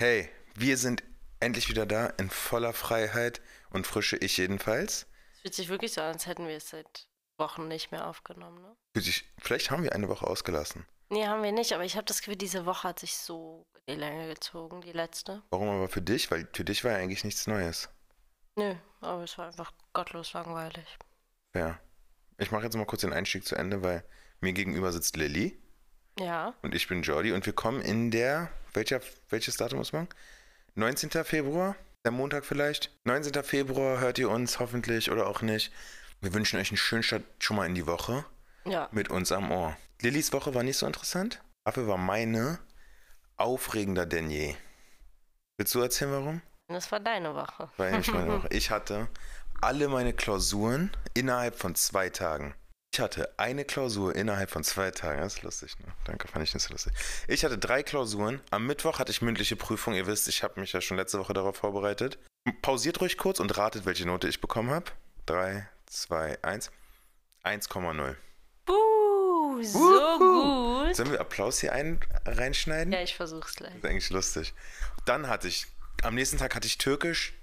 Hey, wir sind endlich wieder da in voller Freiheit und frische ich jedenfalls. Es fühlt sich wirklich so an, als hätten wir es seit Wochen nicht mehr aufgenommen, ne? Fühlt sich- Vielleicht haben wir eine Woche ausgelassen. Nee, haben wir nicht, aber ich habe das Gefühl, diese Woche hat sich so in die Länge gezogen, die letzte. Warum aber für dich? Weil für dich war ja eigentlich nichts Neues. Nö, aber es war einfach gottlos langweilig. Ja. Ich mache jetzt mal kurz den Einstieg zu Ende, weil mir gegenüber sitzt Lilly Ja, und ich bin Jordi und wir kommen in der, welcher, welches Datum muss man? 19. Februar? Der Montag vielleicht? 19. Februar hört ihr uns hoffentlich oder auch nicht. Wir wünschen euch einen schönen Start schon mal in die Woche. ja. mit uns am Ohr. Lillys Woche war nicht so interessant. Dafür war meine aufregender denn je. Willst du erzählen, warum? Das war deine Woche. Weil ich, meine Woche. ich hatte alle meine Klausuren innerhalb von zwei Tagen. Ich hatte eine Klausur innerhalb von zwei Tagen. Das ist lustig, ne? Danke, fand ich nicht so lustig. Ich hatte drei Klausuren. Am Mittwoch hatte ich mündliche Prüfung. Ihr wisst, ich habe mich ja schon letzte Woche darauf vorbereitet. Pausiert ruhig kurz und ratet, welche Note ich bekommen habe. Drei, zwei, eins. 1,0. Buh, so Wuhu. gut. Sollen wir Applaus hier ein, reinschneiden? Ja, ich versuch's gleich. Das ist eigentlich lustig. Dann hatte ich, am nächsten Tag hatte ich Türkisch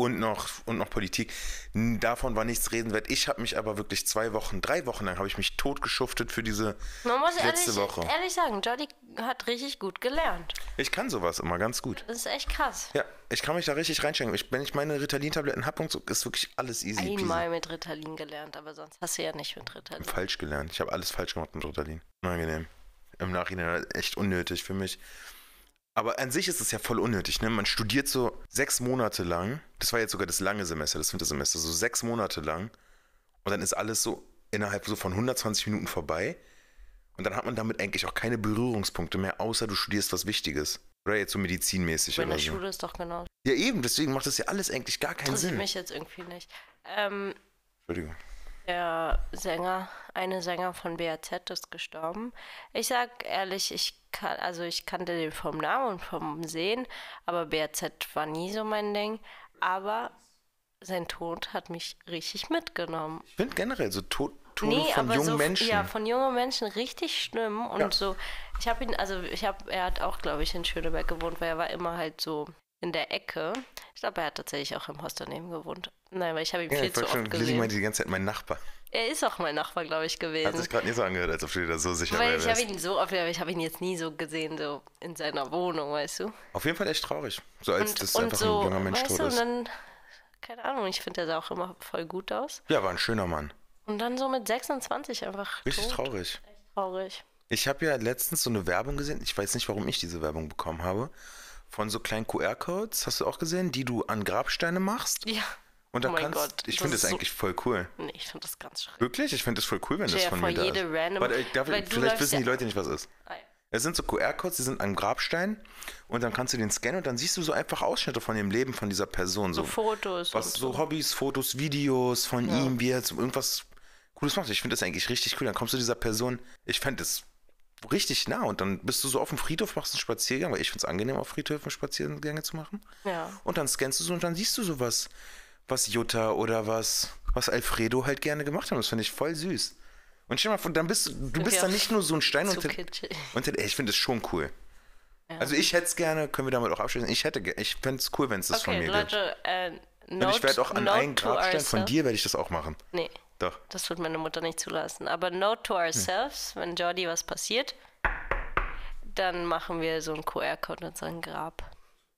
und noch, und noch Politik. Davon war nichts reden wert. Ich habe mich aber wirklich zwei Wochen, drei Wochen lang habe ich mich totgeschuftet für diese Man muss letzte ehrlich, Woche. ehrlich sagen, Jordi hat richtig gut gelernt. Ich kann sowas immer ganz gut. Das ist echt krass. Ja, ich kann mich da richtig reinsteigen. Ich, wenn ich meine Ritalin-Tabletten habe und so, ist wirklich alles easy peasy. Einmal mit Ritalin gelernt, aber sonst hast du ja nicht mit Ritalin. Falsch gelernt. Ich habe alles falsch gemacht mit Ritalin. Unangenehm. Im Nachhinein echt unnötig für mich. Aber an sich ist es ja voll unnötig, ne? Man studiert so sechs Monate lang, das war jetzt sogar das lange Semester, das Wintersemester, so sechs Monate lang und dann ist alles so innerhalb so von 120 Minuten vorbei und dann hat man damit eigentlich auch keine Berührungspunkte mehr, außer du studierst was Wichtiges. Oder jetzt so medizinmäßig In oder der so. Schule ist doch genau. Ja eben, deswegen macht das ja alles eigentlich gar keinen Interessiert Sinn. mich jetzt irgendwie nicht. Ähm, Entschuldigung. der Sänger, eine Sänger von BAZ ist gestorben. Ich sag ehrlich, ich kann, also ich kannte den vom Namen und vom Sehen, aber BAZ war nie so mein Ding. Aber sein Tod hat mich richtig mitgenommen. Ich finde generell so Tod, Tode von jungen so, Menschen. Ja, von jungen Menschen richtig schlimm. Und Ja. so, ich habe ihn, also ich habe, er hat auch, glaube ich, in Schöneberg gewohnt, weil er war immer halt so in der Ecke. Ich glaube, er hat tatsächlich auch im Haus daneben gewohnt. Nein, weil ich habe ihn ja, viel ich zu schon, oft Lilly gesehen. meinte die ganze Zeit mein Nachbar. Er ist auch mein Nachbar, glaube ich, Hat gewesen. sich gerade nicht so angehört, als ob du dir da so sicher Weil ich habe ihn so oft, aber ich habe ihn jetzt nie so gesehen, so in seiner Wohnung, weißt du? Auf jeden Fall echt traurig. So als Und, das und einfach so, ein junger Mensch weißt tot du, und ist. dann, keine Ahnung, ich finde, der sah auch immer voll gut aus. Ja, war ein schöner Mann. Und dann so mit 26 einfach Richtig tot. traurig. Echt traurig. Ich habe ja letztens so eine Werbung gesehen. Ich weiß nicht, warum ich diese Werbung bekommen habe. Von so kleinen QR-Codes, hast du auch gesehen, die du an Grabsteine machst. Ja. Und dann oh kannst Gott, ich das finde das so- eigentlich voll cool. Nee, ich finde das ganz schrecklich. Wirklich? Ich finde das voll cool, wenn das von vor, mir da jede ist. random- Warte, ich darf, du vielleicht wissen die Leute nicht, was es ist. Ah, ja. Es sind so QR-Codes, die sind am Grabstein und dann kannst du den scannen und dann siehst du so einfach Ausschnitte von dem Leben von dieser Person. So, So Fotos. was, und so Hobbys, Fotos, Videos von Ja. ihm, wie er jetzt irgendwas Cooles macht. Ich finde das eigentlich richtig cool. Dann kommst du dieser Person, ich fände das richtig nah und dann bist du so auf dem Friedhof, machst einen Spaziergang, weil ich finde es angenehm, auf Friedhöfen Spaziergänge zu machen. Ja. Und dann scannst du so und dann siehst du sowas, was Jutta oder was, was Alfredo halt gerne gemacht haben. Das finde ich voll süß. Und stell mal vor, dann bist du, du bist wir dann nicht nur so ein Stein unter, unter ey, ich finde das schon cool. Also ich hätte es gerne, können wir damit auch abschließen, ich hätte, ich fände es cool, wenn es das von Okay, mir gibt. Leute, äh, Und note, ich werde auch an einen Grabstein von dir, werde ich das auch machen. Nee, Doch. das wird meine Mutter nicht zulassen. Aber note to ourselves, wenn Jordi was passiert, dann machen wir so einen QR-Code in sein Grab.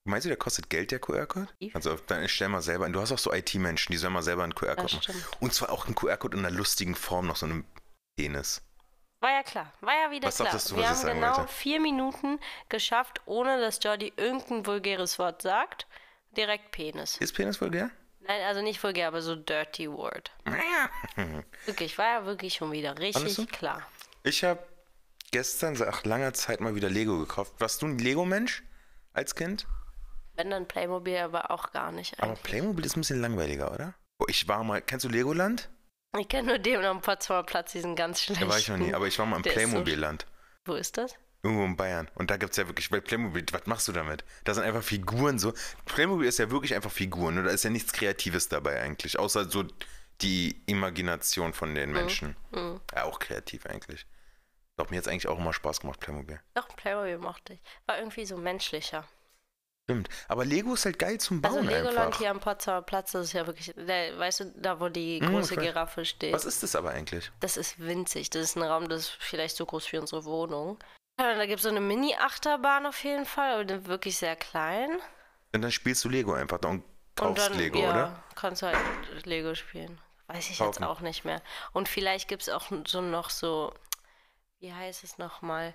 Meinst du, der kostet Geld, der QR-Code? Also dann stell mal selber, du hast auch so IT-Menschen, die sollen mal selber einen QR-Code machen. Und zwar auch einen QR-Code in einer lustigen Form, noch so einem Penis. War ja klar, war ja wieder Was klar. du, wir was haben genau wollte? vier Minuten geschafft, ohne dass Jordi irgendein vulgäres Wort sagt. Direkt Penis. Ist Penis vulgär? Nein, also nicht vulgär, aber so dirty word. Wirklich, war ja wirklich schon wieder richtig du? klar. Ich habe gestern seit langer Zeit mal wieder Lego gekauft. Warst du ein Lego-Mensch als Kind? Wenn dann Playmobil, aber auch gar nicht Aber eigentlich. Playmobil ist ein bisschen langweiliger, oder? Oh, ich war mal, kennst du Legoland? Ich kenne nur den am Potsdamer Platz, diesen ganz schlechten. Da war ich noch nie, aber ich war mal im ist so Playmobil-Land. Wo ist das? Irgendwo in Bayern. Und da gibt es ja wirklich, bei Playmobil, was machst du damit? Da sind einfach Figuren so. Playmobil ist ja wirklich einfach Figuren. ne? Da ist ja nichts Kreatives dabei eigentlich. Außer so die Imagination von den Menschen. Ja, auch kreativ eigentlich. Doch, mir hat es eigentlich auch immer Spaß gemacht, Playmobil. Doch, Playmobil mochte ich. War irgendwie so menschlicher. Stimmt. Aber Lego ist halt geil zum Also Bauen Legoland einfach. hier am Potsdamer Platz, das ist ja wirklich, der, weißt du, da wo die Hm, große weiß. Giraffe steht. Was ist das aber eigentlich? Das ist winzig. Das ist ein Raum, das ist vielleicht so groß wie unsere Wohnung. Da gibt es so eine Mini-Achterbahn auf jeden Fall, aber wirklich sehr klein. Und dann spielst du Lego einfach da und Und kaufst dann, Lego, ja, oder? kannst du halt Lego spielen. Weiß ich Kaufen. jetzt auch nicht mehr. Und vielleicht gibt es auch so noch so, wie heißt es nochmal?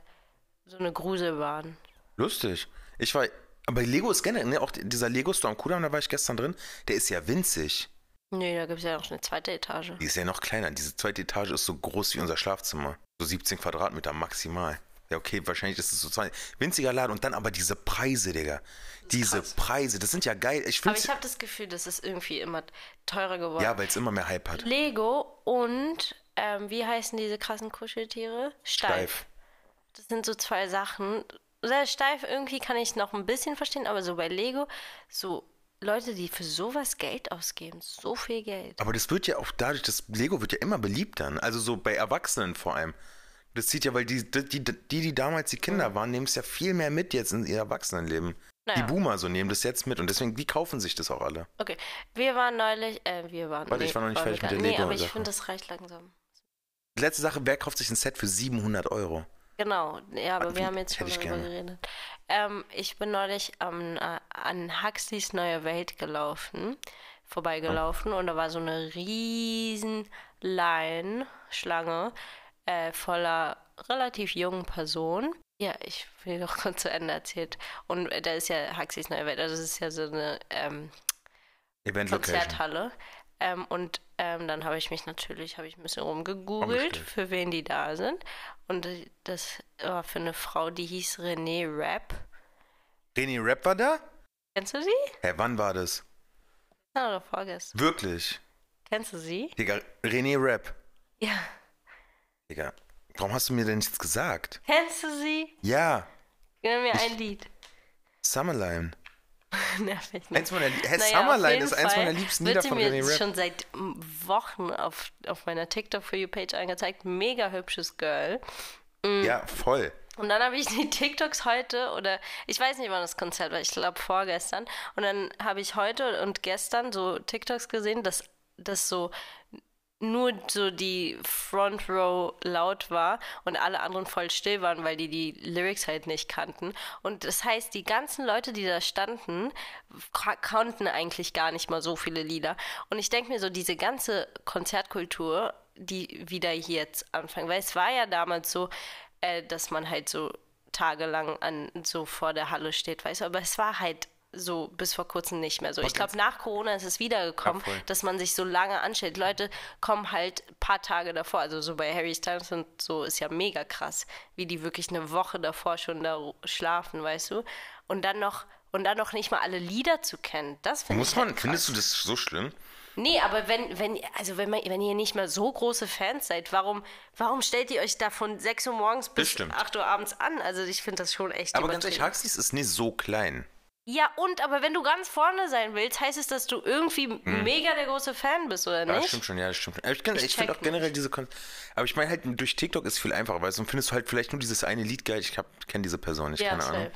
So eine Gruselbahn. Lustig. Ich war. Aber Lego ist generell, ne, auch dieser Lego Store am Kudamm, da war ich gestern drin, der ist ja winzig. Nee, da gibt es ja noch eine zweite Etage. Die ist ja noch kleiner. Diese zweite Etage ist so groß wie unser Schlafzimmer. So 17 Quadratmeter maximal. Ja, okay, wahrscheinlich ist es so zwei. Winziger Laden und dann aber diese Preise, Digga. Diese krass. Preise, das sind ja geil. Ich Aber ich habe das Gefühl, das ist irgendwie immer teurer geworden. Ja, weil es immer mehr Hype hat. Lego und, ähm, wie heißen diese krassen Kuscheltiere? Steif. Steif. Das sind so zwei Sachen. Sehr steif irgendwie kann ich noch ein bisschen verstehen, aber so bei Lego, so Leute, die für sowas Geld ausgeben, so viel Geld. Aber das wird ja auch dadurch, das Lego wird ja immer beliebter. Also so bei Erwachsenen vor allem. Das zieht ja, weil die, die, die, die, die damals die Kinder waren, nehmen es ja viel mehr mit jetzt in ihr Erwachsenenleben. Naja. Die Boomer so nehmen das jetzt mit und deswegen, die kaufen sich das auch alle. Okay, wir waren neulich, äh, wir waren. Warte, ich war noch nicht fertig mit der Nee, aber ich finde, das reicht langsam. Letzte Sache, wer kauft sich ein Set für 700 Euro? Genau, ja, aber wir haben jetzt schon darüber geredet. Ähm, ich bin neulich am, äh, an Huxleys Neue Welt gelaufen, vorbeigelaufen und da war so eine riesen Line, Schlange, äh, voller relativ jungen Personen. Ja, ich will noch kurz zu Ende erzählt. Und äh, da ist ja Huxleys Neue Welt, also das ist ja so eine ähm. Konzerthalle. Ähm, und ähm, dann habe ich mich natürlich, habe ich ein bisschen rumgegoogelt, für wen die da sind. Und das war für eine Frau, die hieß Renee Rapp. Reni Rap war da? Kennst du sie? Hä, wann war das? Ja, oder vorgestern. Wirklich? Kennst du sie? Digga, René Rap. Ja. Digga, warum hast du mir denn nichts gesagt? Kennst du sie? Ja, Gib mir ein Lied. Summerline. Nerv mich nicht. Eins meiner, Hä, Naja, Summerline ist eins meiner liebsten Lieder von mir René Rap. schon seit Wochen auf, auf meiner TikTok For You Page angezeigt. Mega hübsches Girl. Ja, voll. Und dann habe ich die TikToks heute oder ich weiß nicht, wann das Konzert war, ich glaube vorgestern. Und dann habe ich heute und gestern so TikToks gesehen, dass das so nur so die Front Row laut war und alle anderen voll still waren, weil die die Lyrics halt nicht kannten. Und das heißt, die ganzen Leute, die da standen, ka- kannten eigentlich gar nicht mal so viele Lieder. Und ich denke mir so, diese ganze Konzertkultur, die wieder hier jetzt anfangen, weil es war ja damals so, äh, dass man halt so tagelang an so vor der Halle steht, weißt du, aber es war halt so bis vor kurzem nicht mehr so. Ich glaube, nach Corona ist es wiedergekommen, Ja, dass man sich so lange anstellt. Leute kommen halt ein paar Tage davor, also so bei Harry Styles und so ist ja mega krass, wie die wirklich eine Woche davor schon da schlafen, weißt du? Und dann noch und dann noch nicht mal alle Lieder zu kennen. Das finde ich Muss man, halt krass. findest du das so schlimm? Nee, aber wenn, wenn, also wenn, man, wenn ihr nicht mal so große Fans seid, warum, warum stellt ihr euch da von 6 Uhr morgens bis stimmt. 8 Uhr abends an? Also ich finde das schon echt Aber ganz ehrlich. Huxleys ist nicht so klein. Ja, und, aber wenn du ganz vorne sein willst, heißt es, dass du irgendwie mega der große Fan bist, oder Hm. Ja, nicht? stimmt schon, ja, das stimmt schon. Aber Ich, Ich ich finde auch generell diese Kon Aber ich meine halt, durch TikTok ist viel einfacher, weil sonst findest du halt vielleicht nur dieses eine Lied geil. Ich kenne diese Person nicht, Ja, keine. Ahnung.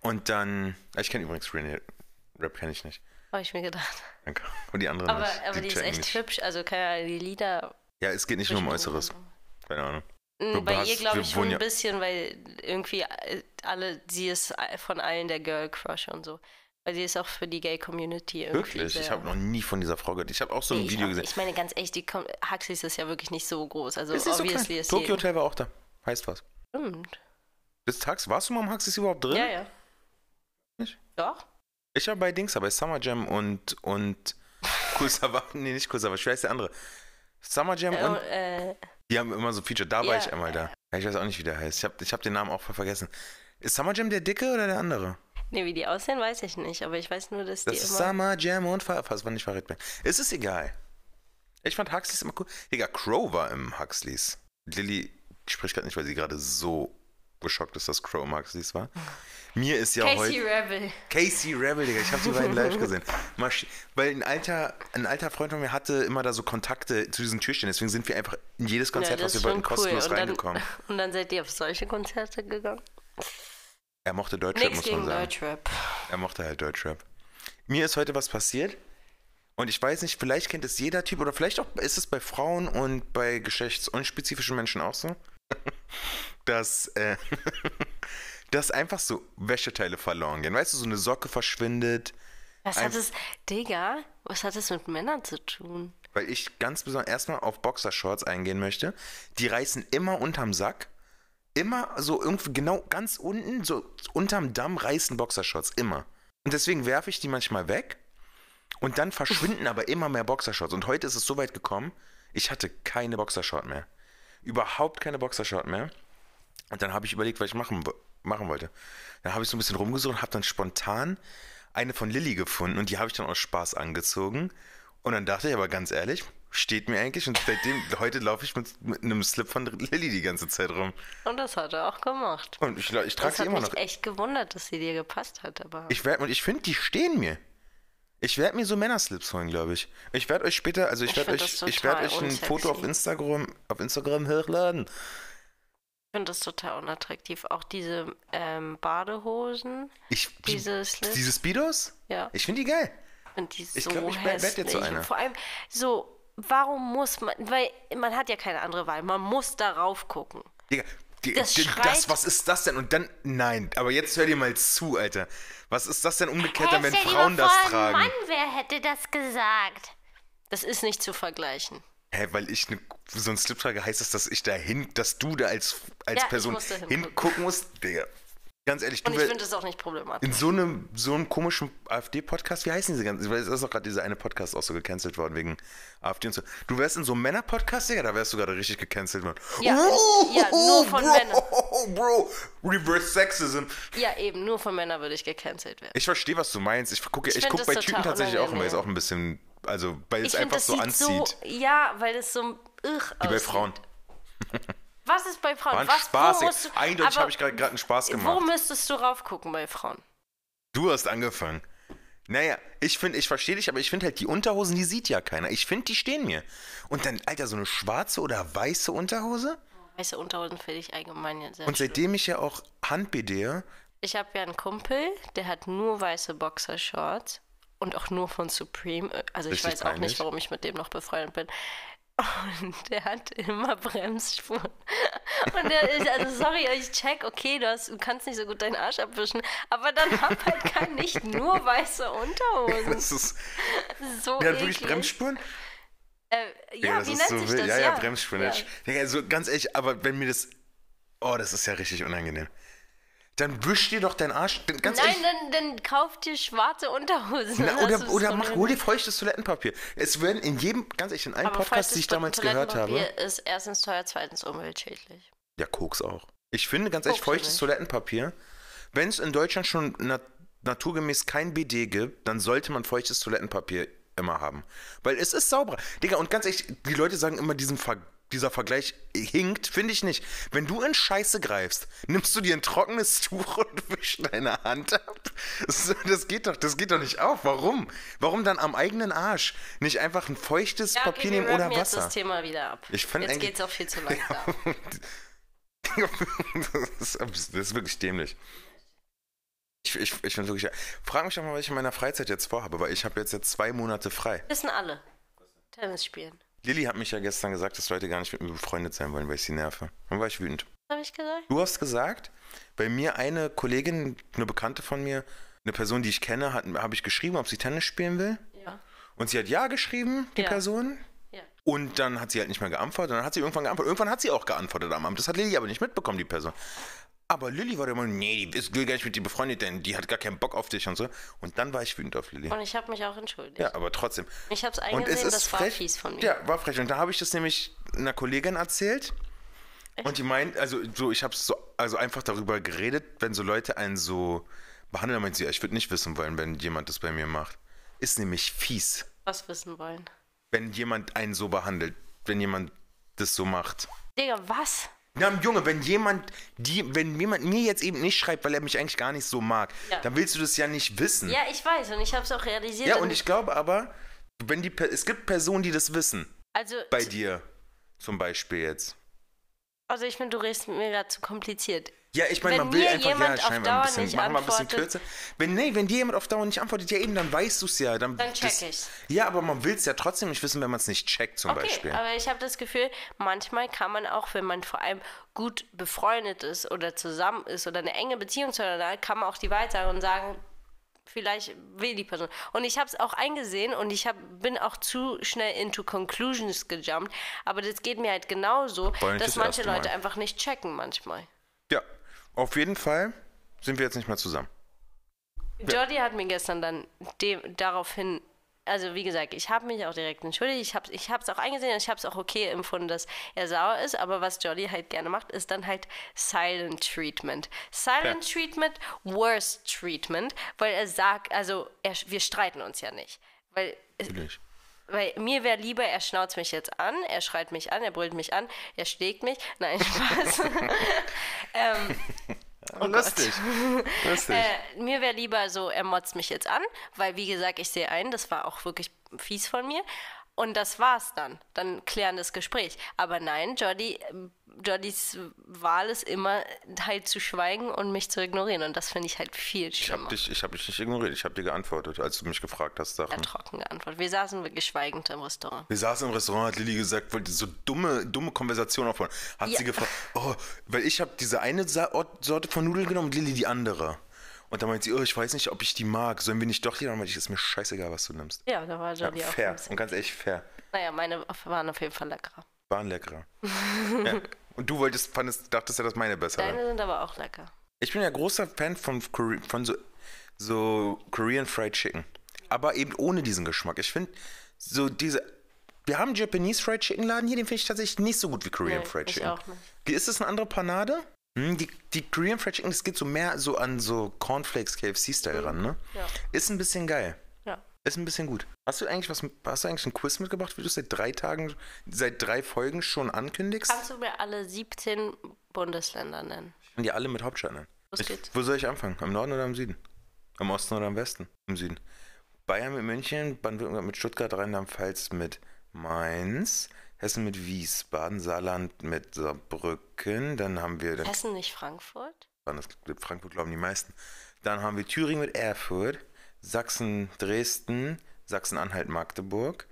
Und dann, ich kenne übrigens René Rap, kenne ich nicht. Habe ich mir gedacht. Danke. Und die anderen Aber, nicht. aber die ist checken echt nicht. hübsch, also keine Ahnung, die Lieder. Ja, es geht nicht nur um Äußeres. Keine Ahnung. Mm, Du Bei ihr glaube ich schon ein bisschen, weil irgendwie äh, alle, sie ist von allen der Girl Crush und so. Weil sie ist auch für die Gay Community irgendwie. Wirklich? Ich habe noch nie von dieser Frau gehört. Ich habe auch so ein ich Video auch- gesehen. Ich meine, ganz ehrlich, die Com- Huxleys ist ja wirklich nicht so groß. Also, ist so obviously klein. ist Tokyo. Hotel war auch da. Heißt was. Stimmt. Bist Hux, warst du mal im Huxleys überhaupt drin? Ja, ja. Nicht? Doch? Ich war bei Dings, bei Summer Jam und, und Cool. Nee, nicht Cool. Wer ist der andere? Summer Jam Äh, und äh, die haben immer so Feature. Da war Ja. ich einmal da. Ich weiß auch nicht, wie der heißt. Ich habe ich hab den Namen auch voll vergessen. Ist Summer Jam der Dicke oder der andere? nee, wie die aussehen, weiß ich nicht. Aber ich weiß nur, dass die Das ist immer. Summer Jam und Fast war nicht Farid Bang. Es ist egal. Ich fand Huxleys immer cool. Digga, Crow war im Huxleys. Lilly spricht gerade nicht, weil sie gerade so geschockt ist, dass Crow im Huxleys war. Mir ist ja Casey heute. Rebel. Casey Rebel, Digga, ich habe die beiden live gesehen. Masch Weil ein alter, ein alter Freund von mir hatte immer da so Kontakte zu diesen Türstellen, deswegen sind wir einfach in jedes Ja, Konzert, das was wir wollten, cool. kostenlos Und dann, reingekommen. und dann seid ihr auf solche Konzerte gegangen? Er mochte Deutschrap, Nichts muss man sagen. Deutschrap. Er mochte halt Deutschrap. Mir ist heute was passiert. Und ich weiß nicht, vielleicht kennt es jeder Typ oder vielleicht auch ist es bei Frauen und bei geschlechtsunspezifischen Menschen auch so, dass, äh, dass einfach so Wäscheteile verloren gehen. Weißt du, so eine Socke verschwindet, Was hat es, Digga, was hat es mit Männern zu tun? weil ich ganz besonders erstmal auf Boxershorts eingehen möchte. Die reißen immer unterm Sack. Immer so irgendwie genau ganz unten, so unterm Damm reißen Boxershorts. Immer. Und deswegen werfe ich die manchmal weg. Und dann verschwinden aber immer mehr Boxershorts. Und heute ist es so weit gekommen, ich hatte keine Boxershort mehr. Überhaupt keine Boxershort mehr. Und dann habe ich überlegt, was ich machen, machen wollte. Dann habe ich so ein bisschen rumgesucht und habe dann spontan eine von Lilly gefunden und die habe ich dann aus Spaß angezogen. Und dann dachte ich aber ganz ehrlich, steht mir eigentlich und seitdem, heute laufe ich mit, mit einem Slip von Lilly die ganze Zeit rum. Und das hat er auch gemacht. Und ich, ich trage sie immer mich noch. echt gewundert, dass sie dir gepasst hat, aber. Ich und ich finde, die stehen mir. Ich werde mir so Männerslips holen, glaube ich. Ich werde euch später, also ich Ich werde euch, ich werde euch ein Foto auf. Instagram, auf Instagram hochladen. Ich finde das total unattraktiv. Auch diese ähm, Badehosen, Ich, die, diese Slips. diese Speedos? Ja. Ich finde die geil. Und die Ich so ich werd- werd hässlich. jetzt so einer. Vor allem so, warum muss man, weil man hat ja keine andere Wahl, man muss darauf gucken. Digga, Das das, was ist das denn? Und dann, nein, aber jetzt hör dir mal zu, Alter. Was ist das denn umgekehrt, dann, wenn Frauen das tragen? wer hätte das gesagt? Das ist nicht zu vergleichen. Hä, weil ich ne, so ein Slip trage, heißt das, dass ich da hin, dass du da als, als Ja, Person hingucken musst? Digga, ganz ehrlich, Und ich finde es auch nicht problematisch. in so einem, so einem komischen AfD-Podcast, wie heißen diese ganzen, weil es ist doch gerade dieser eine Podcast auch so gecancelt worden wegen AfD und so. Du wärst in so einem Männer-Podcast, Digga, da wärst du gerade richtig gecancelt worden. Ja, ja, nur von Bro, Männern. Bro, Reverse Sexism. Ja, eben, nur von Männern würde ich gecancelt werden. Ich verstehe, was du meinst. Ich gucke, ich find guck das bei Typen tatsächlich auch immer, weil es unangenehm. auch ein bisschen, also weil es Ich einfach das so sieht anzieht. so, ja, weil es so irr Wie bei Frauen. Was ist bei Frauen? Ein Was, Spaß, wo musst du, Eindeutig habe ich gerade einen Spaß Wo gemacht. müsstest du raufgucken bei Frauen? Du hast angefangen. Naja, ich finde, ich verstehe dich, aber ich finde halt, die Unterhosen, die sieht ja keiner. Ich finde, die stehen mir. Und dann, Alter, so eine schwarze oder weiße Unterhose? Weiße Unterhosen finde ich allgemein ja sehr Und schlimm. seitdem ich ja auch Handbede, Ich habe ja einen Kumpel, der hat nur weiße Boxershorts und auch nur von Supreme. Also ich weiß auch nicht, warum ich mit dem noch befreundet bin. Und der hat immer Bremsspuren. Und der ist, also sorry, ich check, okay, du, hast, du kannst nicht so gut deinen Arsch abwischen, aber dann hab halt kein, nicht nur weiße Unterhosen. das ist, So der hat wirklich. Bremsspuren? Äh, ja, das wie nennt so sich wild. das? Ja, ja, Bremsspuren. Ja. Also ganz ehrlich, aber wenn mir das, oh, das ist ja richtig unangenehm. Dann wisch dir doch deinen Arsch, dann- ganz Nein, ehrlich. dann, dann kauf dir schwarze Unterhosen. Na, oder oder mach, hol dir feuchtes Toilettenpapier. Es werden in jedem, ganz ehrlich, in allen Aber Podcasts, die ich damals gehört habe. Toilettenpapier ist erstens teuer, zweitens umweltschädlich. Ja, Koks auch. Ich finde ganz ehrlich, feuchtes nicht. Toilettenpapier, wenn es in Deutschland schon nat naturgemäß kein BD gibt, dann sollte man feuchtes Toilettenpapier immer haben. Weil es ist sauberer. Digga, und ganz ehrlich, die Leute sagen immer, diesen Ver dieser Vergleich hinkt, finde ich nicht. Wenn du in Scheiße greifst, nimmst du dir ein trockenes Tuch und wischst deine Hand ab. Das, geht doch, das geht doch nicht auf. Warum? Warum dann am eigenen Arsch nicht einfach ein feuchtes Ja, Papier okay, wir nehmen oder rappen jetzt Wasser? das Thema wieder ab. Ich fand jetzt geht's auch viel zu lang da. das, das ist wirklich dämlich. Ich, ich, ich finde wirklich. Frag mich doch mal, was ich in meiner Freizeit jetzt vorhabe, weil ich habe jetzt, jetzt zwei Monate frei. Wissen alle. Tennis spielen. Lilly hat mich ja gestern gesagt, dass Leute gar nicht mit mir befreundet sein wollen, weil ich sie nerve. Dann war ich wütend. Was habe ich gesagt? Du hast gesagt, bei mir eine Kollegin, eine Bekannte von mir, eine Person, die ich kenne, habe ich geschrieben, ob sie Tennis spielen will. Ja. Und sie hat ja geschrieben, die Ja. Person. Ja. Und dann hat sie halt nicht mehr geantwortet. Und dann hat sie irgendwann geantwortet. Irgendwann hat sie auch geantwortet am Abend. Das hat Lilly aber nicht mitbekommen, die Person. Aber Lilly war immer, nee, die ist gar nicht mit dir befreundet, denn die hat gar keinen Bock auf dich und so. Und dann war ich wütend auf Lilly. Und ich habe mich auch entschuldigt. Ja, aber trotzdem. Ich habe es eingesehen, das war frech. fies von mir. Ja, war frech. Und da habe ich das nämlich einer Kollegin erzählt. Und die meint, also so, ich habe so, also einfach darüber geredet, wenn so Leute einen so behandeln, dann meint sie, ja, ich würde nicht wissen wollen, wenn jemand das bei mir macht. Ist nämlich fies, Was wissen wollen. wenn jemand einen so behandelt, wenn jemand das so macht. Digga, was? Na, Junge, wenn jemand, die, wenn jemand mir jetzt eben nicht schreibt, weil er mich eigentlich gar nicht so mag, Ja. dann willst du das ja nicht wissen. Ja, ich weiß und ich habe es auch realisiert. Ja, und ich glaube aber, wenn die, es gibt Personen, die das wissen. Also, Bei dir zum Beispiel jetzt. Also ich finde, du redest mit mir gerade zu kompliziert. Ja, ich meine, man will einfach, ja, scheinbar ein bisschen, nicht machen wir ein bisschen kürzer. Wenn, nee, wenn dir jemand auf Dauer nicht antwortet, ja eben, dann weißt du es ja. Dann, Dann check das- ich's. Ja, aber man will es ja trotzdem nicht wissen, wenn man es nicht checkt, zum Okay, Beispiel. aber ich habe das Gefühl, manchmal kann man auch, wenn man vor allem gut befreundet ist oder zusammen ist oder eine enge Beziehung zueinander hat, kann man auch die Wahrheit sagen und sagen, vielleicht will die Person. Und ich habe es auch eingesehen und ich hab, bin auch zu schnell into conclusions gejumpt, aber das geht mir halt genauso, dass das manche. Leute einfach nicht checken manchmal. Ja, auf jeden Fall sind wir jetzt nicht mehr zusammen. Jordi hat mir gestern dann dem, daraufhin, also wie gesagt, ich habe mich auch direkt entschuldigt, ich habe ich es auch eingesehen und ich habe es auch okay empfunden, dass er sauer ist, aber was Jordi halt gerne macht, ist dann halt Silent Treatment. Silent Ja. Treatment, Worst Treatment, weil er sagt, also er, wir streiten uns ja nicht, weil Natürlich. weil mir wäre lieber, er schnauzt mich jetzt an, er schreit mich an, er brüllt mich an, er schlägt mich. Nein, Spaß. ähm, oh Lustig. Lustig. äh, mir wäre lieber so, er motzt mich jetzt an, weil wie gesagt, ich sehe ein, das war auch wirklich fies von mir. Und das war's dann. Dann klären das Gespräch. Aber nein, Jordi, Jordis Wahl ist immer halt zu schweigen und mich zu ignorieren. Und das finde ich halt viel ich schlimmer. habe dich, ich hab dich nicht ignoriert. Ich habe dir geantwortet, als du mich gefragt hast. Sachen. Trockene Antwort. Wir saßen wirklich schweigend im Restaurant. Wir saßen im Restaurant, hat Lilly gesagt, wollte so dumme, dumme Konversation aufbauen. Hat Ja. sie gefragt, oh, weil ich habe diese eine Sorte von Nudeln genommen und Lilly die andere. Und dann meint sie, oh, ich weiß nicht, ob ich die mag. Sollen wir nicht doch die? Dann meinte ich, ist mir scheißegal, was du nimmst. Ja, da war Ja, Jordi auch. fair. Und ganz ehrlich, fair. Naja, meine waren auf jeden Fall leckerer. Waren leckerer. ja. Und du wolltest, fandest, dachtest ja, dass meine besser. Deine sind aber auch lecker. Ich bin ja großer Fan von, Kore- von so, so Korean Fried Chicken. Aber eben ohne diesen Geschmack. Ich finde, so diese. Wir haben einen Japanese Fried Chicken Laden hier, den finde ich tatsächlich nicht so gut wie Korean Nee, Fried ich Chicken. auch nicht. Ist das eine andere Panade? Hm, die, die Korean Fried Chicken, das geht so mehr so an so Cornflakes KFC-Style ran, ne? Ja. Ist ein bisschen geil. Ja. Ist ein bisschen gut. Hast du eigentlich was, hast du eigentlich ein Quiz mitgebracht, wie du es seit drei Tagen, seit drei Folgen schon ankündigst? Kannst du mir alle 17 Bundesländer nennen? Und die alle mit Hauptstadt nennen. Los Ich, geht's. wo soll ich anfangen? Am Norden oder am Süden? Am Osten oder am Westen? Im Süden. Bayern mit München, Baden-Württemberg mit Stuttgart, Rheinland-Pfalz mit Mainz, Hessen mit Wiesbaden, Saarland mit Saarbrücken, dann haben wir, dann Hessen, nicht Frankfurt? das Frankfurt glauben die meisten. Dann haben wir Thüringen mit Erfurt, Sachsen, Dresden, Sachsen-Anhalt, Magdeburg,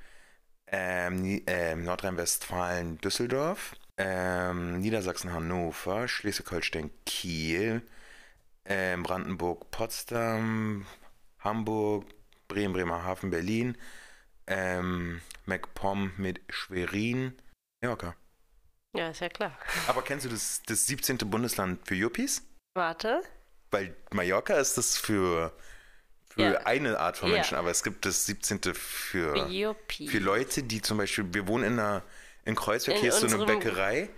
ähm, ähm, Nordrhein-Westfalen, Düsseldorf, ähm, Niedersachsen, Hannover, Schleswig-Holstein, Kiel, ähm, Brandenburg, Potsdam, Hamburg, Bremen, Bremerhaven, Berlin, ähm, MacPom mit Schwerin, Mallorca. Ja, ist ja klar. Aber kennst du das, das 17. Bundesland für Yuppies? Warte. Weil Mallorca ist das für, für Ja. eine Art von Ja. Menschen, aber es gibt das 17. für, Juppie. für Leute, die zum Beispiel, wir wohnen in einer, in Kreuzberg, In hier ist so eine Bäckerei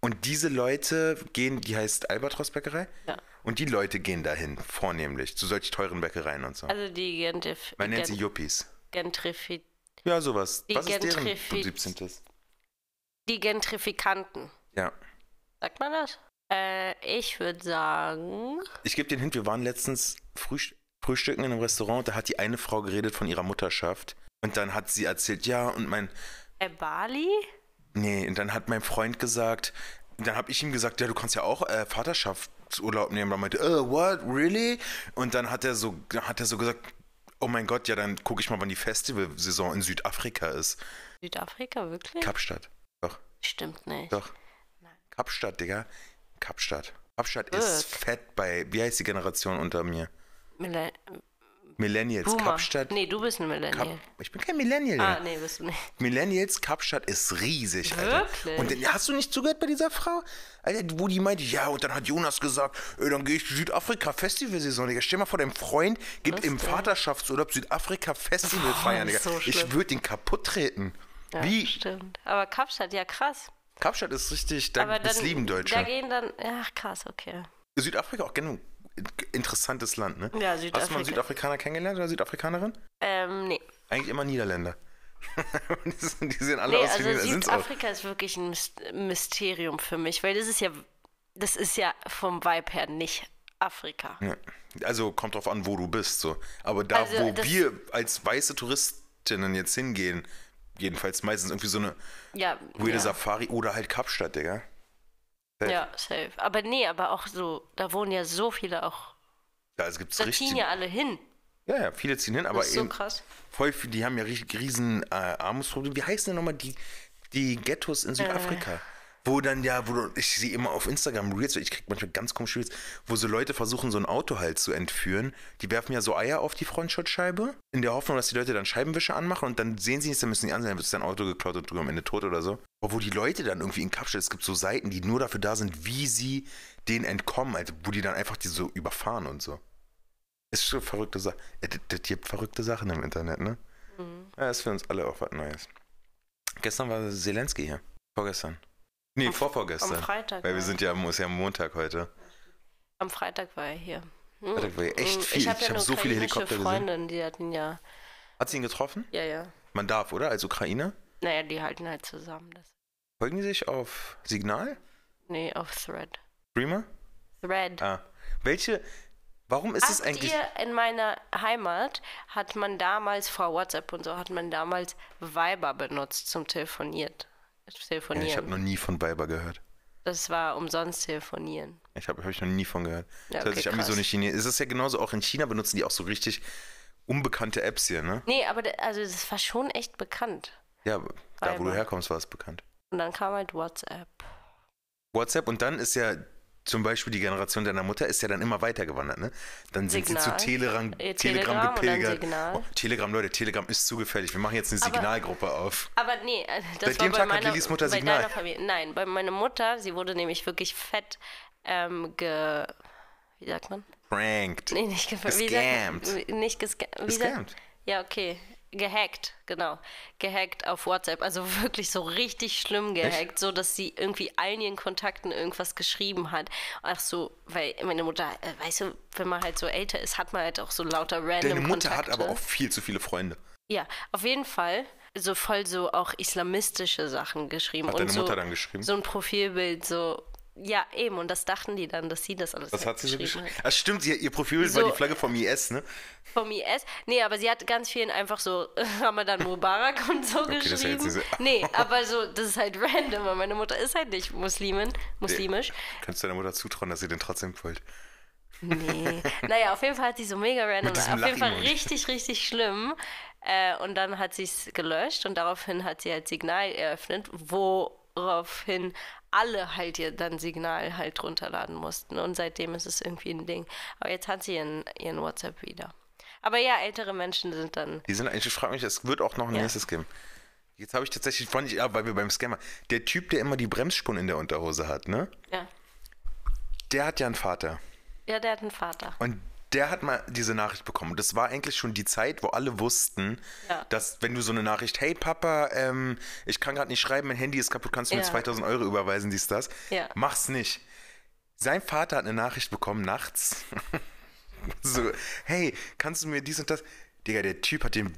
und diese Leute gehen, die heißt Albatros Bäckerei Ja. und die Leute gehen dahin, vornehmlich, zu solch teuren Bäckereien und so. Also die Gentrif Man nennt sie Yuppies. Gentrifi Ja, sowas. Die Was ist deren Gentrifiz- 17. die Gentrifikanten. Ja. Sagt man das? Äh, ich würde sagen. Ich gebe den Hint, wir waren letztens frühst frühstücken in einem Restaurant, da hat die eine Frau geredet von ihrer Mutterschaft und dann hat sie erzählt, ja, und mein, Äh, Bali? Nee, und dann hat mein Freund gesagt, dann habe ich ihm gesagt, ja, du kannst ja auch äh, Vaterschaftsurlaub nehmen. Und er meinte, äh, what, really? Und dann hat er so, dann hat er so gesagt, oh mein Gott, ja, dann gucke ich mal, wann die Festivalsaison in Südafrika ist. Südafrika, wirklich? Kapstadt. Doch, Stimmt nicht. doch. Kapstadt, Digga. Kapstadt. Kapstadt Wirk. ist fett bei, wie heißt die Generation unter mir? Millen Millennials. Boomer. Kapstadt. Nee, du bist ein Kap Millennial. ich bin kein Millennial. Ah, nee, bist du nicht. Millennials, Kapstadt ist riesig, Alter. Wirklich? Und dann, hast du nicht zugehört bei dieser Frau? Alter, wo die meinte, ja, und dann hat Jonas gesagt, dann gehe ich Südafrika Festivalsaison, Digga. Stell mal vor, dein Freund gibt im Vaterschaftsurlaub Südafrika Festival feiern, Digga. so ich würde den kaputt treten. Ja, Wie? Stimmt. Aber Kapstadt, ja krass. Kapstadt ist richtig, da Aber das lieben Deutsche. da gehen dann, ach krass, okay. Südafrika auch ein interessantes Land, ne? Ja, Hast du mal einen Südafrika. Südafrikaner kennengelernt oder Südafrikanerin? Ähm, nee. Eigentlich immer Niederländer. die, sehen alle Nee, aus wie also auch. Südafrika ist wirklich ein Mys- Mysterium für mich, weil das ist ja, das ist ja vom Vibe her nicht Afrika. Ja. Also kommt drauf an, wo du bist. So. Aber da, Also, wo wir als weiße Touristinnen jetzt hingehen, jedenfalls meistens irgendwie so eine Ja, weirde ja. Safari oder halt Kapstadt, Digga. Safe. Ja, safe. Aber nee, aber auch so, da wohnen ja so viele auch. Da also gibt's Da richtig. ziehen ja alle hin. Ja, ja, viele ziehen hin, aber Das ist so eben krass. voll die haben ja richtig riesen äh, Armutsprobleme. Wie heißen denn nochmal die, die Ghettos in Südafrika? Wo dann ja, wo ich sehe immer auf Instagram Reels, ich krieg manchmal ganz komische Reels, wo so Leute versuchen, so ein Auto halt zu entführen. Die werfen ja so Eier auf die Frontschutzscheibe, in der Hoffnung, dass die Leute dann Scheibenwischer anmachen und dann sehen sie nichts, dann müssen die ansehen, dann wird sein Auto geklaut und du am Ende tot oder so. Aber wo die Leute dann irgendwie in Kapstadt, es gibt so Seiten, die nur dafür da sind, wie sie denen entkommen, also wo die dann einfach die so überfahren und so. Ist schon verrückte Sache. Es gibt verrückte Sachen im Internet, ne? Mhm. Ja, ist für uns alle auch was Neues. Gestern war Zelensky hier. Vorgestern. Nee, Am- vorvorgestern. Am Freitag. Weil wir sind ja, ist ja Montag heute. Am Freitag war er hier. Hm. Freitag war er echt viel. Ich habe ja hab so viele Helikopter gesehen. Freundin, die hatten ja. Hat sie ihn getroffen? Ja, ja. Man darf, oder? Als Ukraine? Naja, die halten halt zusammen. Das, Folgen die sich auf Signal? nee, auf Thread. Streamer? Thread. Ah. Welche? Warum ist es Habt eigentlich. ihr in meiner Heimat hat man damals vor WhatsApp und so hat man damals Viber benutzt zum Telefoniert. Ja, Telefonieren. ich habe noch nie von Viber gehört. das war umsonst telefonieren. Ich habe hab ich noch nie von gehört. Ja, das hört okay, sich an wie so eine Chinesen. Es ist ja genauso, auch in China benutzen die auch so richtig unbekannte Apps hier, ne? Nee, aber also das war schon echt bekannt. Ja, da wo du Viber. herkommst, war es bekannt. Und dann kam halt WhatsApp. WhatsApp und dann ist ja zum Beispiel die Generation deiner Mutter ist ja dann immer weitergewandert, ne? Dann sind sie Signal. zu Telegram, Äh, Telegram, Telegram dann gepilgert. Oh, Telegram, Leute, Telegram ist zu gefährlich. Wir machen jetzt eine Signalgruppe auf. Aber nee, äh, das dem war bei Tag hat meiner, Lillys Mutter bei Signal. Nein, bei meiner Mutter, sie wurde nämlich wirklich fett ähm, ge... Wie sagt man? Pranked. Nee, nicht ge wie Gescammt. Sagt? Nicht gesca wie sagt- Gescammt. Ja, okay. Gehackt, genau. Gehackt auf WhatsApp. Also wirklich so richtig schlimm gehackt, so dass sie irgendwie allen ihren Kontakten irgendwas geschrieben hat. Ach so, weil meine Mutter, äh, weißt du, wenn man halt so älter ist, hat man halt auch so lauter random Deine Mutter Kontakte. hat aber auch viel zu viele Freunde. Ja, auf jeden Fall so voll so auch islamistische Sachen geschrieben. Hat und deine so, Mutter dann geschrieben? So ein Profilbild, so. Ja, eben, und das dachten die dann, dass sie das alles halt hat sie so geschrieben hat. Das stimmt, sie, ihr Profil So- war die Flagge vom IS, ne? Vom IS. Nee, aber sie hat ganz vielen einfach so Ramadan Mubarak und so das ja geschrieben. so- nee, aber so, das ist halt random, weil meine Mutter ist halt nicht Muslimin, muslimisch. Kannst du deiner Mutter zutrauen, dass sie den trotzdem folgt? Nee. naja, auf jeden Fall hat sie so mega random, auf jeden Fall richtig, richtig schlimm. Äh, und dann hat sie es gelöscht und daraufhin hat sie halt Signal eröffnet, woraufhin alle halt ihr dann Signal halt runterladen mussten. Und seitdem ist es irgendwie ein Ding. Aber jetzt hat sie ihren, ihren WhatsApp wieder. Aber ja, ältere Menschen sind dann. Die sind eigentlich, ich frage mich, es wird auch noch ein Ja. nächstes geben. Jetzt habe ich tatsächlich, fand ich, ja, weil wir beim Scammer, der Typ, der immer die Bremsspuren in der Unterhose hat, ne? Ja. Der hat ja einen Vater. Ja, der hat einen Vater. Und der hat mal diese Nachricht bekommen. Das war eigentlich schon die Zeit, wo alle wussten, Ja. dass wenn du so eine Nachricht, hey Papa, ähm, ich kann gerade nicht schreiben, mein Handy ist kaputt, kannst du mir Ja. 2000 Euro überweisen, dies, das. Ja. Mach's nicht. Sein Vater hat eine Nachricht bekommen nachts. so, hey, kannst du mir dies und das? Digga, der Typ hat dem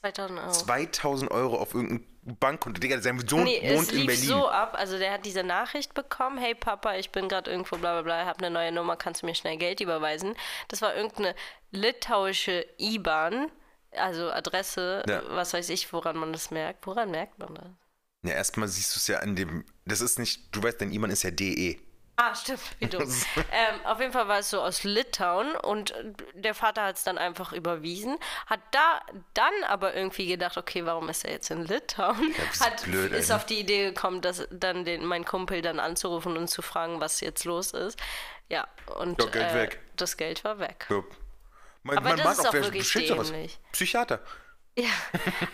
2000 Euro. 2000 Euro auf irgendein Bankkonto. Digga, sein Sohn Nee, es wohnt in lief Berlin. so ab, also der hat diese Nachricht bekommen, hey Papa, ich bin gerade irgendwo bla bla bla, hab eine neue Nummer, kannst du mir schnell Geld überweisen? Das war irgendeine litauische IBAN, also Adresse, Ja. was weiß ich, woran man das merkt. Woran merkt man das? Ja, erstmal siehst du es ja an dem. Das ist nicht, du weißt, dein E-Mann ist ja DE. Ah, stimmt, wie dumm. ähm, auf jeden Fall war es so aus Litauen und der Vater hat es dann einfach überwiesen, hat da dann aber irgendwie gedacht, okay, warum ist er jetzt in Litauen? Ja, du hat, blöd, ey, ist ne? auf die Idee gekommen, dass dann den, mein Kumpel dann anzurufen und zu fragen, was jetzt los ist. Ja, und Ja, Geld äh, weg. das Geld war weg. So. Mein, Aber das ist auch wer wirklich. Psychiater. Ja,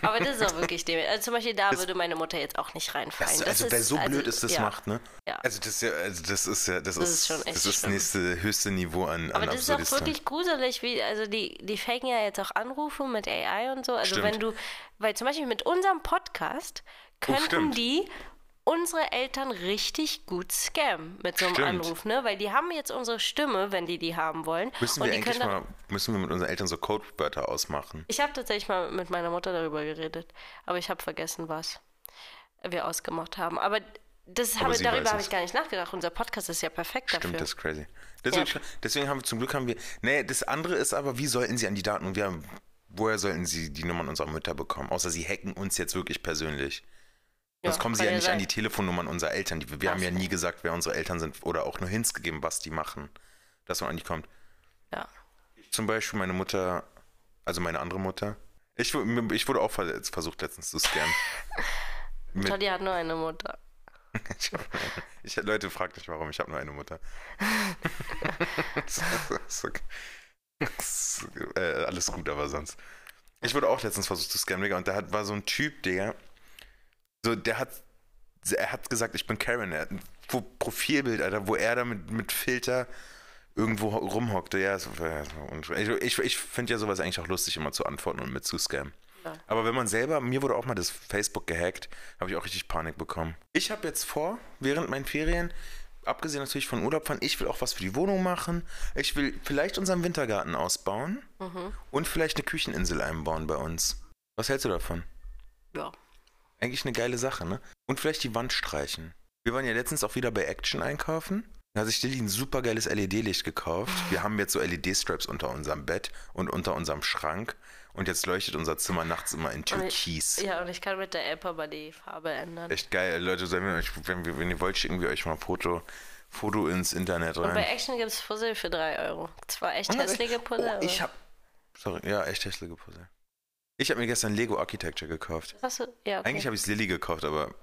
aber das ist auch wirklich dämlich. Also zum Beispiel da würde meine Mutter jetzt auch nicht reinfallen. Das, Das also wer ist- so also, blöd ist, das ja. macht, ne? Ja. Also das ist ja, also das ist ja, das, Das ist, ist schon echt das ist das schlimm. nächste höchste Niveau an, Aber an das ist auch wirklich gruselig, wie, also die, die faken ja jetzt auch Anrufe mit AI und so. Also Stimmt. wenn du, weil zum Beispiel mit unserem Podcast könnten stimmt. die unsere Eltern richtig gut scammen mit so einem Stimmt. Anruf, ne? Weil die haben jetzt unsere Stimme, wenn die die haben wollen. Müssen wir eigentlich mal, müssen wir mit unseren Eltern so Codewörter ausmachen? Ich habe tatsächlich mal mit meiner Mutter darüber geredet, aber ich habe vergessen, was wir ausgemacht haben. Aber das habe, darüber habe ich gar nicht nachgedacht. Unser Podcast ist ja perfekt Stimmt, dafür. das ist crazy. Deswegen, deswegen haben wir zum Glück haben wir. Nee, das andere ist aber, wie sollten sie an die Daten und wir haben, woher sollten sie die Nummern unserer Mütter bekommen? Außer sie hacken uns jetzt wirklich persönlich. Sonst Ja, kommen sie ja nicht an sein. die Telefonnummern unserer Eltern. Die, wir haben ja nie gesagt, wer unsere Eltern sind oder auch nur Hints gegeben, was die machen, dass man an die kommt. Ja. Zum Beispiel meine Mutter, also meine andere Mutter. Ich, ich wurde auch ver- versucht letztens zu scammen. Mit, Toddy hat nur eine Mutter. ich, hab- ich, Leute, fragt nicht warum, ich habe nur eine Mutter. äh, alles gut, aber sonst. Ich wurde auch letztens versucht zu scammen, Digga, und da hat, war so ein Typ, Digga, so, der hat, er hat gesagt, ich bin Karen, er hat ein Profilbild, Alter, wo er da mit, mit Filter irgendwo ho- rumhockte, ja, war unschön. ich, ich, finde ja sowas eigentlich auch lustig, immer zu antworten und mit zu scammen. Ja. Aber wenn man selber, mir wurde auch mal das Facebook gehackt, habe ich auch richtig Panik bekommen. Ich habe jetzt vor, während meinen Ferien, abgesehen natürlich von Urlaub fahren, ich will auch was für die Wohnung machen. Ich will vielleicht unseren Wintergarten ausbauen und vielleicht eine Kücheninsel einbauen bei uns. Was hältst du davon? Ja. Eigentlich eine geile Sache, ne? Und vielleicht die Wand streichen. Wir waren ja letztens auch wieder bei Action einkaufen. Da hat sich Lilly ein super geiles LED-Licht gekauft. Wir haben jetzt so LED-Straps unter unserem Bett und unter unserem Schrank. Und jetzt leuchtet unser Zimmer nachts immer in Türkis. ja, und ich kann mit der App aber die Farbe ändern. Echt geil, Leute, wenn, wir euch, wenn, wenn ihr wollt, schicken wir euch mal ein Foto, Foto ins Internet Und bei rein. Action gibt es Puzzle für 3 Euro. Zwar echt Oh, hässliche Puzzle, Oh, ich hab. Sorry, ja, echt hässliche Puzzle. Ich habe mir gestern Lego Architecture gekauft. Hast du? Ja, okay. Eigentlich habe ich es Lilly gekauft, aber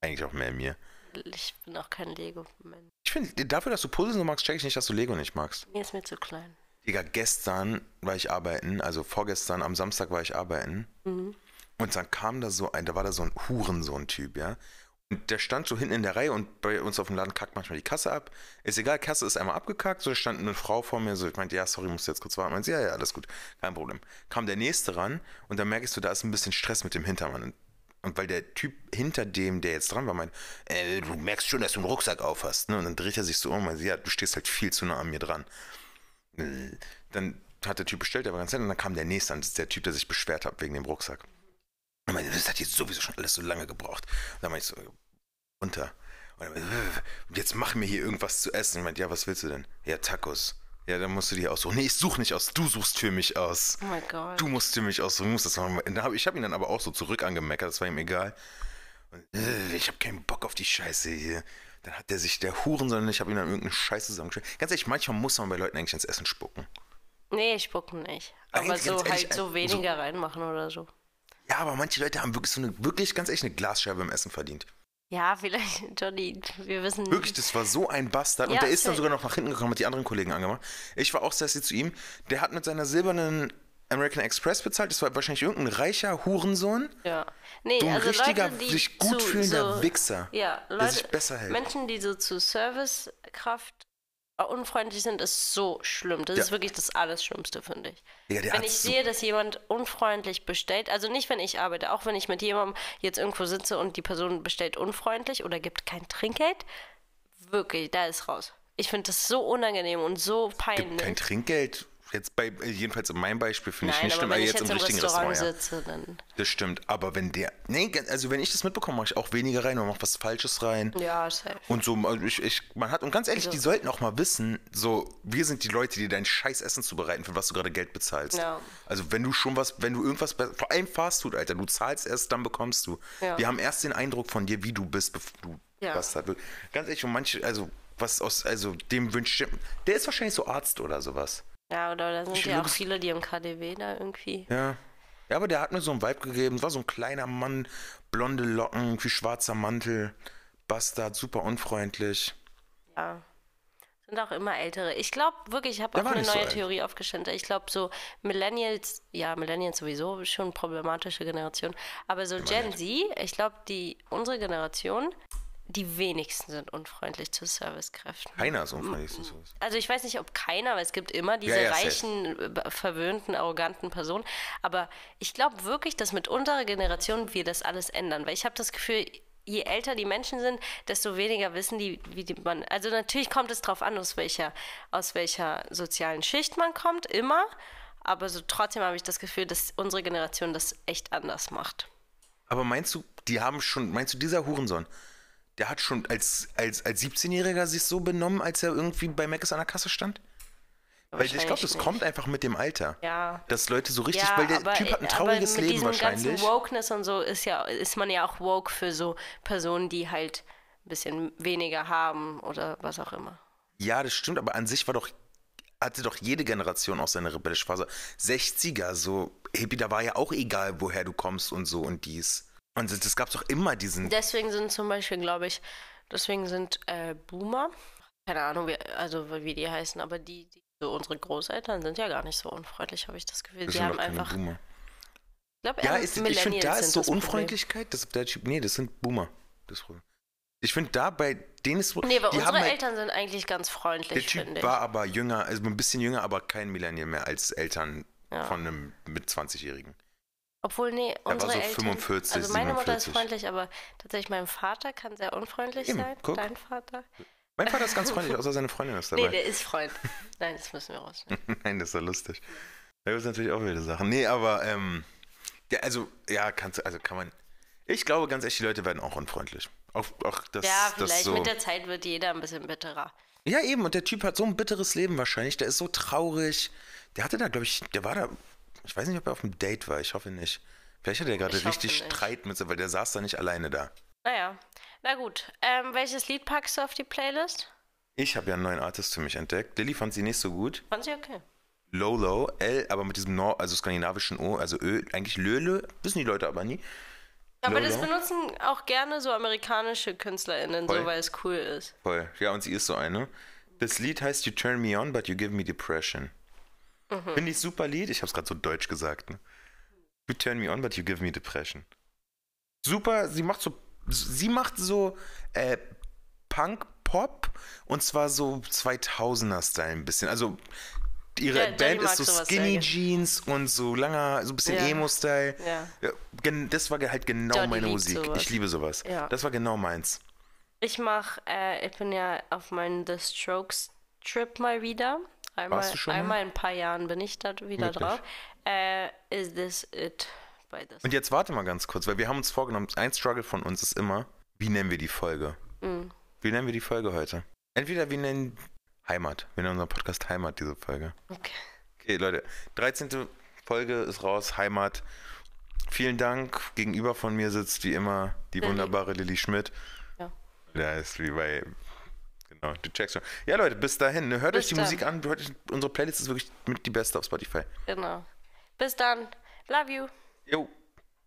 eigentlich auch mehr mir. ich bin auch kein Lego-Mensch. Ich finde, dafür, dass du Puzzle so magst, check ich nicht, dass du Lego nicht magst. Mir ist mir zu klein. Digga, gestern war ich arbeiten, also vorgestern, am Samstag war ich arbeiten. Mhm. Und dann kam da so ein, da war da so ein Hurensohn-Typ, ja. Und der stand so hinten in der Reihe und bei uns auf dem Laden kackt manchmal die Kasse ab. Ist egal, Kasse ist einmal abgekackt, so stand eine Frau vor mir, so ich meinte, ja, sorry, musst du jetzt kurz warten. Meinte, ja, ja, alles gut, kein Problem. Kam der nächste ran und dann merkst du, da ist ein bisschen Stress mit dem Hintermann. Und, weil der Typ hinter dem, der jetzt dran war, meint, äh, du merkst schon, dass du einen Rucksack auf hast. Ne? Und dann dreht er sich so um und meint, ja, du stehst halt viel zu nah an mir dran. Äh, Dann hat der Typ bestellt, der war ganz nett, und dann kam der nächste, und das ist der Typ, der sich beschwert hat wegen dem Rucksack. Und meinte, das hat jetzt sowieso schon alles so lange gebraucht. Und dann meinte ich so, runter. Und dann meinte, "Äh, jetzt mach mir hier irgendwas zu essen. Und ich meinte, ja, was willst du denn? Ja, Tacos. Ja, dann musst du die aussuchen. Nee, ich suche nicht aus, du suchst für mich aus. Oh mein Gott. Du musst für mich aussuchen, du musst das machen. Und hab, ich habe ihn dann aber auch so zurück angemeckert, das war ihm egal. Und, äh, ich habe keinen Bock auf die Scheiße hier. Dann hat der sich, der Hurensohn, ich habe ihm dann irgendeine Scheiße zusammengestellt. Ganz ehrlich, manchmal muss man bei Leuten eigentlich ins Essen spucken. Nee, ich spucken nicht. Aber Eigentlich so ehrlich, halt so so- weniger reinmachen oder so. Ja, aber manche Leute haben wirklich so eine, wirklich ganz ehrlich eine Glasscheibe im Essen verdient. Ja, vielleicht, Johnny, wir wissen Wirklich, das war so ein Bastard. Und Ja, der ist dann sogar noch nach hinten gekommen, hat die anderen Kollegen angemacht. Ich war auch sassy zu ihm. Der hat mit seiner silbernen American Express bezahlt. Das war wahrscheinlich irgendein reicher Hurensohn. Ja. Nee, So ein also richtiger, Leute, die sich gut zu, fühlender so, Wichser, Ja, der Leute, sich besser hält. Menschen, die so zu Servicekraft unfreundlich sind, ist so schlimm. Das Ja. ist wirklich das Allerschlimmste, finde ich. Ja, wenn ich so- sehe, dass jemand unfreundlich bestellt, also nicht, wenn ich arbeite, auch wenn ich mit jemandem jetzt irgendwo sitze und die Person bestellt unfreundlich oder gibt kein Trinkgeld, wirklich, da ist raus. Ich finde das so unangenehm und so peinlich. Kein Trinkgeld. Jetzt bei, jedenfalls in meinem Beispiel finde ich nicht schlimm, ich jetzt jetzt im im richtigen Restaurant Restaurant. ja. sitze, dann. Das stimmt. Aber wenn der. Nee, also wenn ich das mitbekomme, mache ich auch weniger rein oder mache was Falsches rein. Ja, safe. Und so, also ich, ich, man hat, und ganz ehrlich, Also- die sollten auch mal wissen, so, wir sind die Leute, die dein scheiß Essen zubereiten, für was du gerade Geld bezahlst. Ja. Also wenn du schon was, wenn du irgendwas, vor allem Fastfood, Alter, du zahlst erst, dann bekommst du. Ja. Wir haben erst den Eindruck von dir, wie du bist, bevor du Ja. was halt Ganz ehrlich, und manche, also, was aus, also dem wünscht, der ist wahrscheinlich so Arzt oder sowas. Ja, oder da sind Ich ja auch viele, die im KDW da irgendwie. Ja. Ja, aber der hat mir so einen Vibe gegeben. War so ein kleiner Mann, blonde Locken, wie schwarzer Mantel, Bastard, super unfreundlich. Ja. Sind auch immer ältere. Ich glaube wirklich, ich habe auch eine so neue alt. Theorie aufgestellt. Ich glaube, so Millennials, ja, Millennials sowieso, schon problematische Generation. Aber so Gen Z, ich glaube, die unsere Generation, die wenigsten sind unfreundlich zu Servicekräften. Keiner ist unfreundlich. zu sowas. Also ich weiß nicht, ob keiner, weil es gibt immer diese Ja, ja, reichen, verwöhnten, arroganten Personen. Aber ich glaube wirklich, dass mit unserer Generation wir das alles ändern. Weil ich habe das Gefühl, je älter die Menschen sind, desto weniger wissen die, wie die man. Also natürlich kommt es drauf an, aus welcher, aus welcher sozialen Schicht man kommt, immer. Aber so trotzdem habe ich das Gefühl, dass unsere Generation das echt anders macht. Aber meinst du, die haben schon, meinst du, dieser Hurensohn, der hat schon als, als, als 17-Jähriger sich so benommen, als er irgendwie bei Mc's an der Kasse stand? Weil ich glaube, das nicht. kommt einfach mit dem Alter. Ja. Dass Leute so richtig, ja, weil der aber, Typ hat ein aber trauriges mit Leben wahrscheinlich. ganzen Wokeness und so ist ja ist man ja auch woke für so Personen, die halt ein bisschen weniger haben oder was auch immer. Ja, das stimmt, aber an sich war doch, hatte doch jede Generation auch seine rebellische Phase. 60er, so, Hippie, da war ja auch egal, woher du kommst und so und dies. Und das, das gab's doch immer diesen. Deswegen sind zum Beispiel, glaube ich, deswegen sind äh, Boomer, keine Ahnung, wie, also wie die heißen, aber die, die so unsere Großeltern sind ja gar nicht so unfreundlich, habe ich das Gefühl. das Die haben einfach, Boomer. ich glaube, Ja, eher ist, ich finde, da ist so das. Unfreundlichkeit. Das, der Typ, nee, das sind Boomer. Das Problem. Ich finde, da bei denen ist. Nee, aber die unsere haben halt, Eltern sind eigentlich ganz Der freundlich, Typ finde ich. war aber jünger, also ein bisschen jünger, aber kein Millennial mehr als Eltern Ja. von einem mit 20-Jährigen. Obwohl, nee, unsere so Eltern. 45, also meine Mutter ist 47. freundlich, aber tatsächlich mein Vater kann sehr unfreundlich Eben, sein. guck. Dein Vater? Mein Vater ist ganz freundlich, außer seine Freundin ist Nee, dabei. der ist Freund. Nein, das müssen wir rausnehmen. Nein, das ist ja lustig. Da gibt es natürlich auch wilde Sachen. Nee, aber, ähm, ja, also, ja, kannst, also kann man. Ich glaube, ganz echt, die Leute werden auch unfreundlich. Auch, auch das, ja, das vielleicht so. mit der Zeit wird jeder ein bisschen bitterer. Ja, eben, und der Typ hat so ein bitteres Leben wahrscheinlich. Der ist so traurig. Der hatte da, glaube ich, der war da, ich weiß nicht, ob er auf einem Date war, ich hoffe nicht. Vielleicht hat er gerade richtig. Streit mit sich, weil der saß da nicht alleine da. Naja, na gut. Ähm, welches Lied packst du auf die Playlist? Ich habe ja einen neuen Artist für mich entdeckt. Lilly fand sie nicht so gut. Fand sie okay. Lolo, L, aber mit diesem Nor also skandinavischen O, also Ö, eigentlich Löle, wissen die Leute aber nie. Aber das Lolo? benutzen auch gerne so amerikanische KünstlerInnen, Voll. so weil es cool ist. Voll. Ja, und sie ist so eine. Das Lied heißt You Turn Me On, but You Give Me Depression. Mhm. Finde ich super Lied. Ich habe es gerade so deutsch gesagt. Ne? You Turn Me On, but You Give Me Depression. Super, sie macht so, sie macht so äh, Punk-Pop und zwar so 2000er-Style ein bisschen. Also ihre Ja, Band ist so Skinny. Jeans und so langer, so ein bisschen Ja. Emo-Style. Ja. Das war halt genau Johnny meine Musik. sowas. Ich liebe sowas. Das war genau meins. Ich mach, äh, ich bin ja auf meinen The Strokes Trip mal wieder. Einmal, Warst du schon mal? einmal in ein paar Jahren bin ich da wieder Wirklich? drauf. Äh, is this it? Bei this. Und jetzt warte mal ganz kurz, weil wir haben uns vorgenommen, ein Struggle von uns ist immer, wie nennen wir die Folge? Mhm. Wie nennen wir die Folge heute? Entweder wir nennen Heimat. Wir nennen unseren Podcast Heimat, diese Folge. Okay. Okay, Leute, 13. Folge ist raus, Heimat. Vielen Dank. Gegenüber von mir sitzt wie immer die Lilly. wunderbare Lilly Schmidt. Ja. Ja, ist wie bei. Genau, du checkst schon. Ja, Leute, bis dahin. Ne? Hört Bis euch die dann. Musik an. Hört unsere Playlist ist wirklich mit die beste auf Spotify. Genau. Bis dann. Love you. Jo.